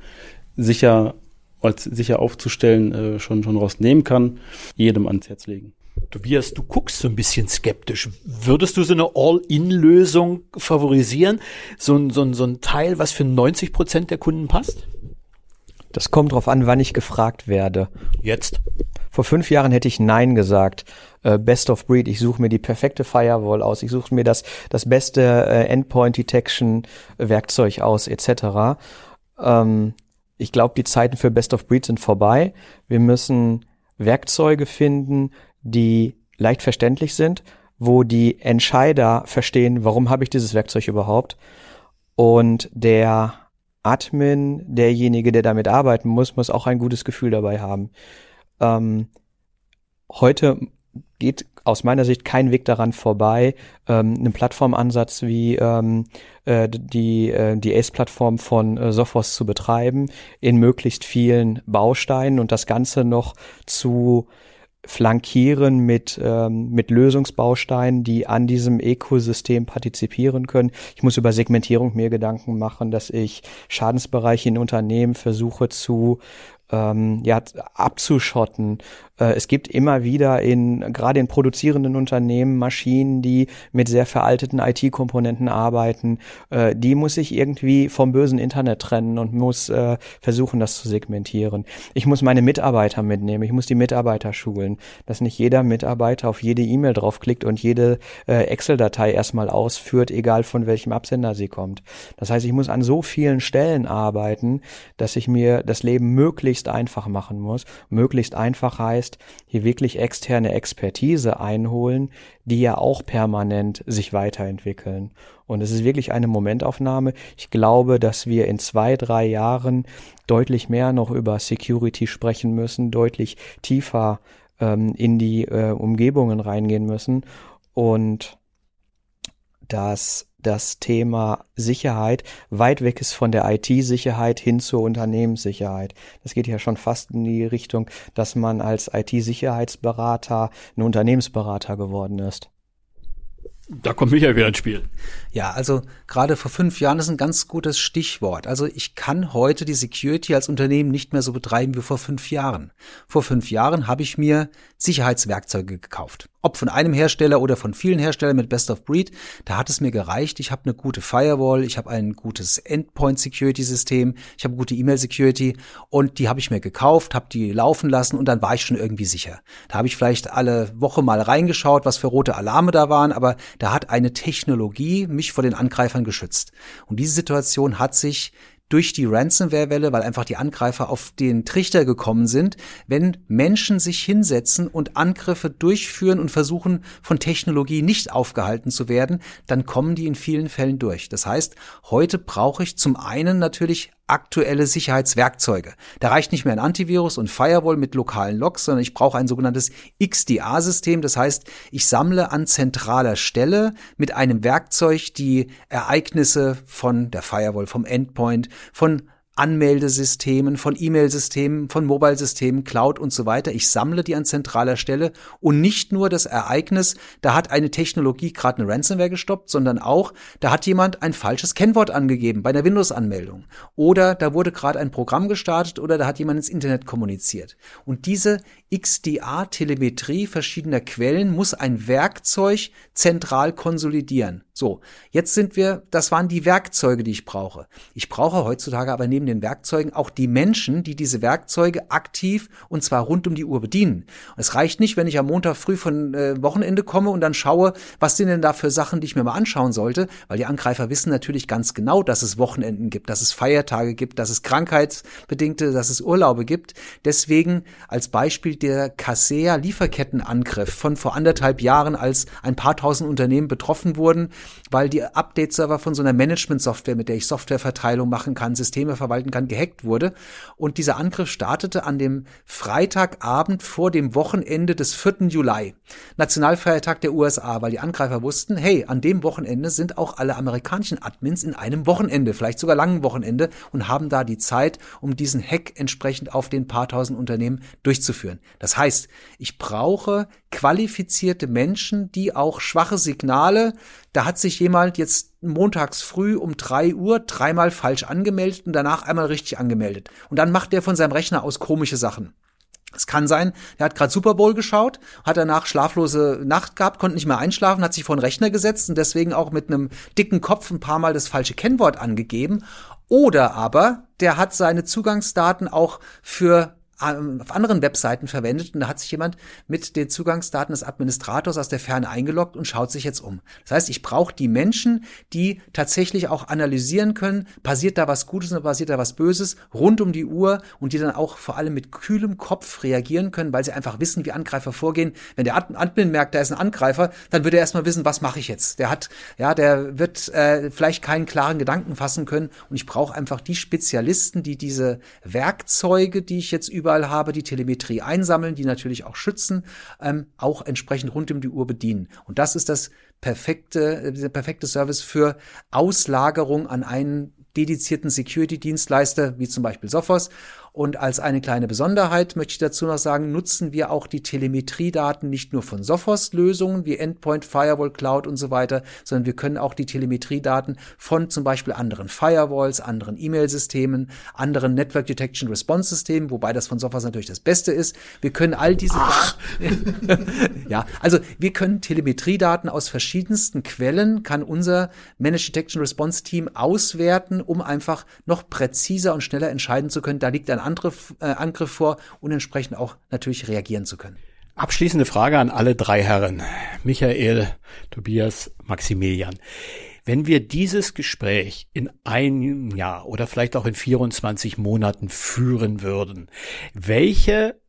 sicher, als sicher aufzustellen, äh, schon, schon rausnehmen kann, jedem ans Herz legen. Tobias, du guckst so ein bisschen skeptisch. Würdest du so eine All-In-Lösung favorisieren? So ein, so, ein, so ein Teil, was für 90 Prozent der Kunden passt? Das kommt drauf an, wann ich gefragt werde. Jetzt. Vor fünf Jahren hätte ich Nein gesagt. Äh, Best of Breed. Ich suche mir die perfekte Firewall aus. Ich suche mir das, das beste äh, Endpoint Detection Werkzeug aus, etc. Ähm, ich glaube, die Zeiten für Best of Breed sind vorbei. Wir müssen Werkzeuge finden, die leicht verständlich sind, wo die Entscheider verstehen, warum habe ich dieses Werkzeug überhaupt. Und der Admin, derjenige, der damit arbeiten muss, muss auch ein gutes Gefühl dabei haben. Ähm, heute geht aus meiner Sicht kein Weg daran vorbei, ähm, einen Plattformansatz wie ähm, äh, die, äh, die ACE-Plattform von äh, Sophos zu betreiben, in möglichst vielen Bausteinen und das Ganze noch zu flankieren mit, ähm, mit Lösungsbausteinen, die an diesem Ökosystem partizipieren können. Ich muss über Segmentierung mir Gedanken machen, dass ich Schadensbereiche in Unternehmen versuche zu ähm, ja, abzuschotten. Äh, es gibt immer wieder in, gerade in produzierenden Unternehmen, Maschinen, die mit sehr veralteten IT-Komponenten arbeiten. Äh, die muss ich irgendwie vom bösen Internet trennen und muss äh, versuchen, das zu segmentieren. Ich muss meine Mitarbeiter mitnehmen. Ich muss die Mitarbeiter schulen, dass nicht jeder Mitarbeiter auf jede E-Mail draufklickt und jede Excel-Datei erstmal ausführt, egal von welchem Absender sie kommt. Das heißt, ich muss an so vielen Stellen arbeiten, dass ich mir das Leben möglichst einfach machen muss. Möglichst einfach heißt, hier wirklich externe Expertise einholen, die ja auch permanent sich weiterentwickeln. Und es ist wirklich eine Momentaufnahme. Ich glaube, dass wir in zwei, drei Jahren deutlich mehr noch über Security sprechen müssen, deutlich tiefer ähm, in die äh, Umgebungen reingehen müssen und dass das Thema Sicherheit weit weg ist von der IT-Sicherheit hin zur Unternehmenssicherheit. Das geht ja schon fast in die Richtung, dass man als IT-Sicherheitsberater ein Unternehmensberater geworden ist. Da kommt Michael wieder ins Spiel. Ja, also gerade vor fünf Jahren ist ein ganz gutes Stichwort. Also ich kann heute die Security als Unternehmen nicht mehr so betreiben wie vor fünf Jahren. Vor fünf Jahren habe ich mir Sicherheitswerkzeuge gekauft ob von einem Hersteller oder von vielen Herstellern mit Best of Breed, da hat es mir gereicht. Ich habe eine gute Firewall, ich habe ein gutes Endpoint Security System, ich habe gute E-Mail Security und die habe ich mir gekauft, habe die laufen lassen und dann war ich schon irgendwie sicher. Da habe ich vielleicht alle Woche mal reingeschaut, was für rote Alarme da waren, aber da hat eine Technologie mich vor den Angreifern geschützt. Und diese Situation hat sich durch die Ransomware-Welle, weil einfach die Angreifer auf den Trichter gekommen sind, wenn Menschen sich hinsetzen und Angriffe durchführen und versuchen, von Technologie nicht aufgehalten zu werden, dann kommen die in vielen Fällen durch. Das heißt, heute brauche ich zum einen natürlich aktuelle Sicherheitswerkzeuge. Da reicht nicht mehr ein Antivirus und Firewall mit lokalen Logs, sondern ich brauche ein sogenanntes XDA-System. Das heißt, ich sammle an zentraler Stelle mit einem Werkzeug die Ereignisse von der Firewall, vom Endpoint, von Anmeldesystemen, von E-Mail-Systemen, von Mobile-Systemen, Cloud und so weiter. Ich sammle die an zentraler Stelle und nicht nur das Ereignis, da hat eine Technologie gerade eine Ransomware gestoppt, sondern auch, da hat jemand ein falsches Kennwort angegeben bei einer Windows-Anmeldung oder da wurde gerade ein Programm gestartet oder da hat jemand ins Internet kommuniziert. Und diese XDA-Telemetrie verschiedener Quellen muss ein Werkzeug zentral konsolidieren. So, jetzt sind wir, das waren die Werkzeuge, die ich brauche. Ich brauche heutzutage aber neben den Werkzeugen auch die Menschen, die diese Werkzeuge aktiv und zwar rund um die Uhr bedienen. es reicht nicht, wenn ich am Montag früh von äh, Wochenende komme und dann schaue, was sind denn da für Sachen, die ich mir mal anschauen sollte, weil die Angreifer wissen natürlich ganz genau, dass es Wochenenden gibt, dass es Feiertage gibt, dass es krankheitsbedingte, dass es Urlaube gibt. Deswegen als Beispiel der Kaseya Lieferkettenangriff von vor anderthalb Jahren, als ein paar tausend Unternehmen betroffen wurden, weil die Update-Server von so einer Management-Software, mit der ich Softwareverteilung machen kann, Systeme verwalten kann, gehackt wurde. Und dieser Angriff startete an dem Freitagabend vor dem Wochenende des 4. Juli, Nationalfeiertag der USA, weil die Angreifer wussten, hey, an dem Wochenende sind auch alle amerikanischen Admins in einem Wochenende, vielleicht sogar langen Wochenende und haben da die Zeit, um diesen Hack entsprechend auf den paar tausend Unternehmen durchzuführen. Das heißt, ich brauche qualifizierte Menschen, die auch schwache Signale, da hat sich jemand jetzt montags früh um drei Uhr dreimal falsch angemeldet und danach einmal richtig angemeldet. Und dann macht der von seinem Rechner aus komische Sachen. Es kann sein, er hat gerade Super Bowl geschaut, hat danach schlaflose Nacht gehabt, konnte nicht mehr einschlafen, hat sich vor den Rechner gesetzt und deswegen auch mit einem dicken Kopf ein paar Mal das falsche Kennwort angegeben. Oder aber der hat seine Zugangsdaten auch für auf anderen Webseiten verwendet und da hat sich jemand mit den Zugangsdaten des Administrators aus der Ferne eingeloggt und schaut sich jetzt um. Das heißt, ich brauche die Menschen, die tatsächlich auch analysieren können, passiert da was Gutes oder passiert da was Böses rund um die Uhr und die dann auch vor allem mit kühlem Kopf reagieren können, weil sie einfach wissen, wie Angreifer vorgehen. Wenn der Admin merkt, da ist ein Angreifer, dann wird er erstmal wissen, was mache ich jetzt. Der hat, ja, der wird äh, vielleicht keinen klaren Gedanken fassen können und ich brauche einfach die Spezialisten, die diese Werkzeuge, die ich jetzt über überall habe, die Telemetrie einsammeln, die natürlich auch schützen, ähm, auch entsprechend rund um die Uhr bedienen. Und das ist das perfekte, äh, der perfekte Service für Auslagerung an einen dedizierten Security-Dienstleister, wie zum Beispiel Sophos. Und als eine kleine Besonderheit möchte ich dazu noch sagen, nutzen wir auch die Telemetriedaten nicht nur von Sophos-Lösungen wie Endpoint, Firewall, Cloud und so weiter, sondern wir können auch die Telemetriedaten von zum Beispiel anderen Firewalls, anderen E-Mail-Systemen, anderen Network Detection Response Systemen, wobei das von Sophos natürlich das Beste ist. Wir können all diese Daten, ja, also wir können Telemetriedaten aus verschiedensten Quellen, kann unser Managed Detection Response Team auswerten, um einfach noch präziser und schneller entscheiden zu können. Da liegt ein Angriff, äh, Angriff vor und entsprechend auch natürlich reagieren zu können. Abschließende Frage an alle drei Herren. Michael, Tobias, Maximilian. Wenn wir dieses Gespräch in einem Jahr oder vielleicht auch in 24 Monaten führen würden, welche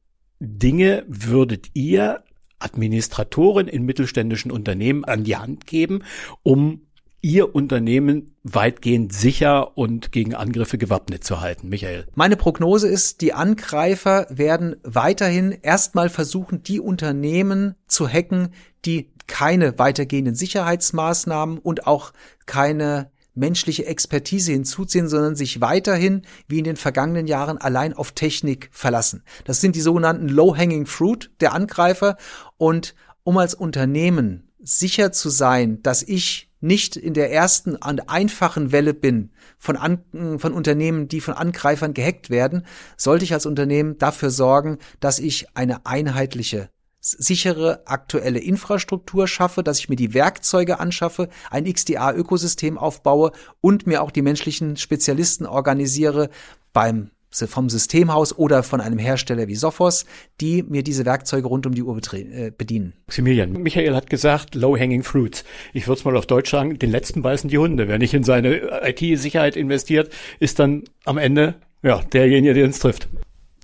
Dinge würdet ihr Administratoren in mittelständischen Unternehmen an die Hand geben, um Ihr Unternehmen weitgehend sicher und gegen Angriffe gewappnet zu halten. Michael. Meine Prognose ist, die Angreifer werden weiterhin erstmal versuchen, die Unternehmen zu hacken, die keine weitergehenden Sicherheitsmaßnahmen und auch keine menschliche Expertise hinzuziehen, sondern sich weiterhin, wie in den vergangenen Jahren, allein auf Technik verlassen. Das sind die sogenannten Low-Hanging Fruit der Angreifer. Und um als Unternehmen sicher zu sein, dass ich nicht in der ersten und einfachen Welle bin von, An von Unternehmen, die von Angreifern gehackt werden, sollte ich als Unternehmen dafür sorgen, dass ich eine einheitliche sichere aktuelle Infrastruktur schaffe, dass ich mir die Werkzeuge anschaffe, ein XDA-Ökosystem aufbaue und mir auch die menschlichen Spezialisten organisiere beim vom Systemhaus oder von einem Hersteller wie Sophos, die mir diese Werkzeuge rund um die Uhr äh, bedienen. Maximilian, Michael hat gesagt, low-hanging fruits. Ich würde es mal auf Deutsch sagen, den letzten beißen die Hunde. Wer nicht in seine IT-Sicherheit investiert, ist dann am Ende ja derjenige, der uns trifft.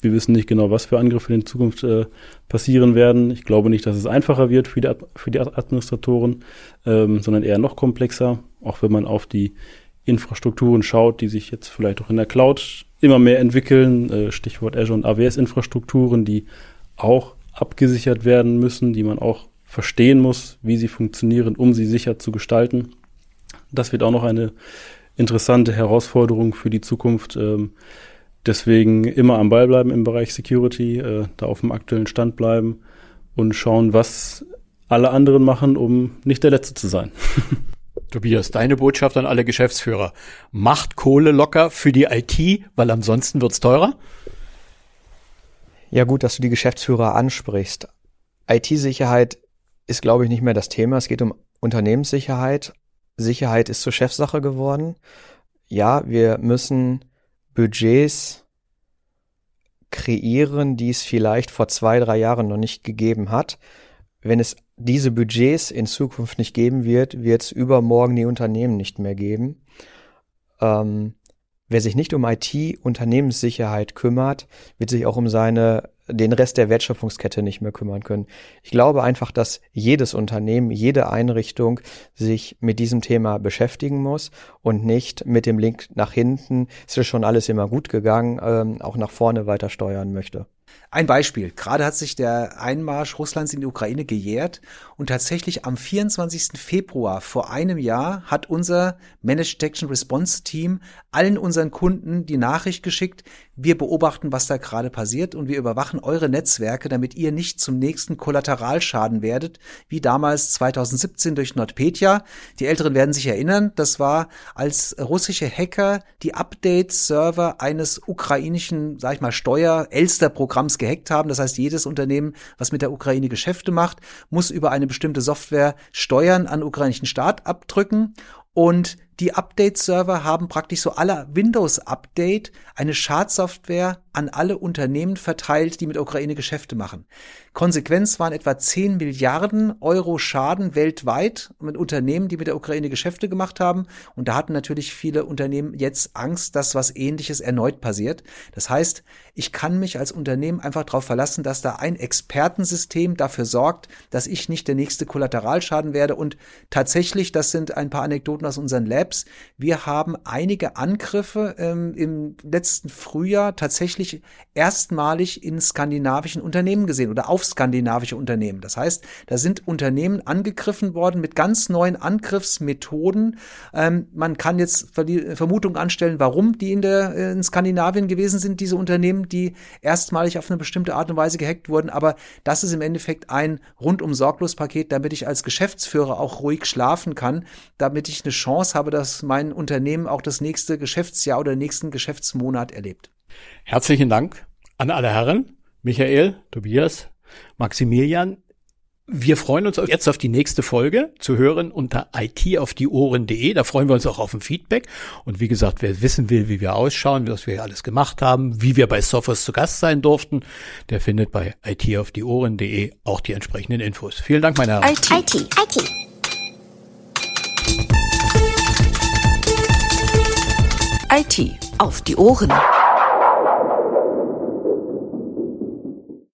Wir wissen nicht genau, was für Angriffe in Zukunft äh, passieren werden. Ich glaube nicht, dass es einfacher wird für die, für die Administratoren, ähm, sondern eher noch komplexer, auch wenn man auf die Infrastrukturen schaut, die sich jetzt vielleicht auch in der Cloud immer mehr entwickeln. Äh, Stichwort Azure und AWS-Infrastrukturen, die auch abgesichert werden müssen, die man auch verstehen muss, wie sie funktionieren, um sie sicher zu gestalten. Das wird auch noch eine interessante Herausforderung für die Zukunft. Ähm, deswegen immer am Ball bleiben im Bereich Security, äh, da auf dem aktuellen Stand bleiben und schauen, was alle anderen machen, um nicht der Letzte zu sein. Tobias, deine Botschaft an alle Geschäftsführer. Macht Kohle locker für die IT, weil ansonsten wird's teurer? Ja, gut, dass du die Geschäftsführer ansprichst. IT-Sicherheit ist, glaube ich, nicht mehr das Thema. Es geht um Unternehmenssicherheit. Sicherheit ist zur Chefsache geworden. Ja, wir müssen Budgets kreieren, die es vielleicht vor zwei, drei Jahren noch nicht gegeben hat. Wenn es diese Budgets in Zukunft nicht geben wird, wird es übermorgen die Unternehmen nicht mehr geben. Ähm, wer sich nicht um IT-Unternehmenssicherheit kümmert, wird sich auch um seine den Rest der Wertschöpfungskette nicht mehr kümmern können. Ich glaube einfach, dass jedes Unternehmen, jede Einrichtung sich mit diesem Thema beschäftigen muss und nicht mit dem Link nach hinten, es ist schon alles immer gut gegangen, ähm, auch nach vorne weiter steuern möchte. Ein Beispiel. Gerade hat sich der Einmarsch Russlands in die Ukraine gejährt und tatsächlich am 24. Februar vor einem Jahr hat unser Managed Detection Response Team allen unseren Kunden die Nachricht geschickt, wir beobachten, was da gerade passiert und wir überwachen eure Netzwerke, damit ihr nicht zum nächsten Kollateralschaden werdet, wie damals 2017 durch NotPetya. Die Älteren werden sich erinnern, das war, als russische Hacker die Update-Server eines ukrainischen, sag ich mal, Steuer-Elster-Programms gehackt haben. Das heißt, jedes Unternehmen, was mit der Ukraine Geschäfte macht, muss über eine bestimmte Software Steuern an ukrainischen Staat abdrücken. Und die Update-Server haben praktisch so aller Windows-Update eine Schadsoftware an alle Unternehmen verteilt, die mit Ukraine Geschäfte machen. Konsequenz waren etwa 10 Milliarden Euro Schaden weltweit mit Unternehmen, die mit der Ukraine Geschäfte gemacht haben. Und da hatten natürlich viele Unternehmen jetzt Angst, dass was ähnliches erneut passiert. Das heißt, ich kann mich als Unternehmen einfach darauf verlassen, dass da ein Expertensystem dafür sorgt, dass ich nicht der nächste Kollateralschaden werde. Und tatsächlich, das sind ein paar Anekdoten aus unseren Labs, Labs. Wir haben einige Angriffe ähm, im letzten Frühjahr tatsächlich erstmalig in skandinavischen Unternehmen gesehen oder auf skandinavische Unternehmen. Das heißt, da sind Unternehmen angegriffen worden mit ganz neuen Angriffsmethoden. Ähm, man kann jetzt Vermutungen anstellen, warum die in, der, äh, in Skandinavien gewesen sind, diese Unternehmen, die erstmalig auf eine bestimmte Art und Weise gehackt wurden. Aber das ist im Endeffekt ein rundum sorglos Paket, damit ich als Geschäftsführer auch ruhig schlafen kann, damit ich eine Chance habe, dass mein Unternehmen auch das nächste Geschäftsjahr oder nächsten Geschäftsmonat erlebt. Herzlichen Dank an alle Herren, Michael, Tobias, Maximilian. Wir freuen uns jetzt auf die nächste Folge zu hören unter itaufdieohren.de. Da freuen wir uns auch auf ein Feedback. Und wie gesagt, wer wissen will, wie wir ausschauen, was wir alles gemacht haben, wie wir bei Sophos zu Gast sein durften, der findet bei itaufdieohren.de auch die entsprechenden Infos. Vielen Dank, meine Herren. IT. IT. IT. IT auf die Ohren.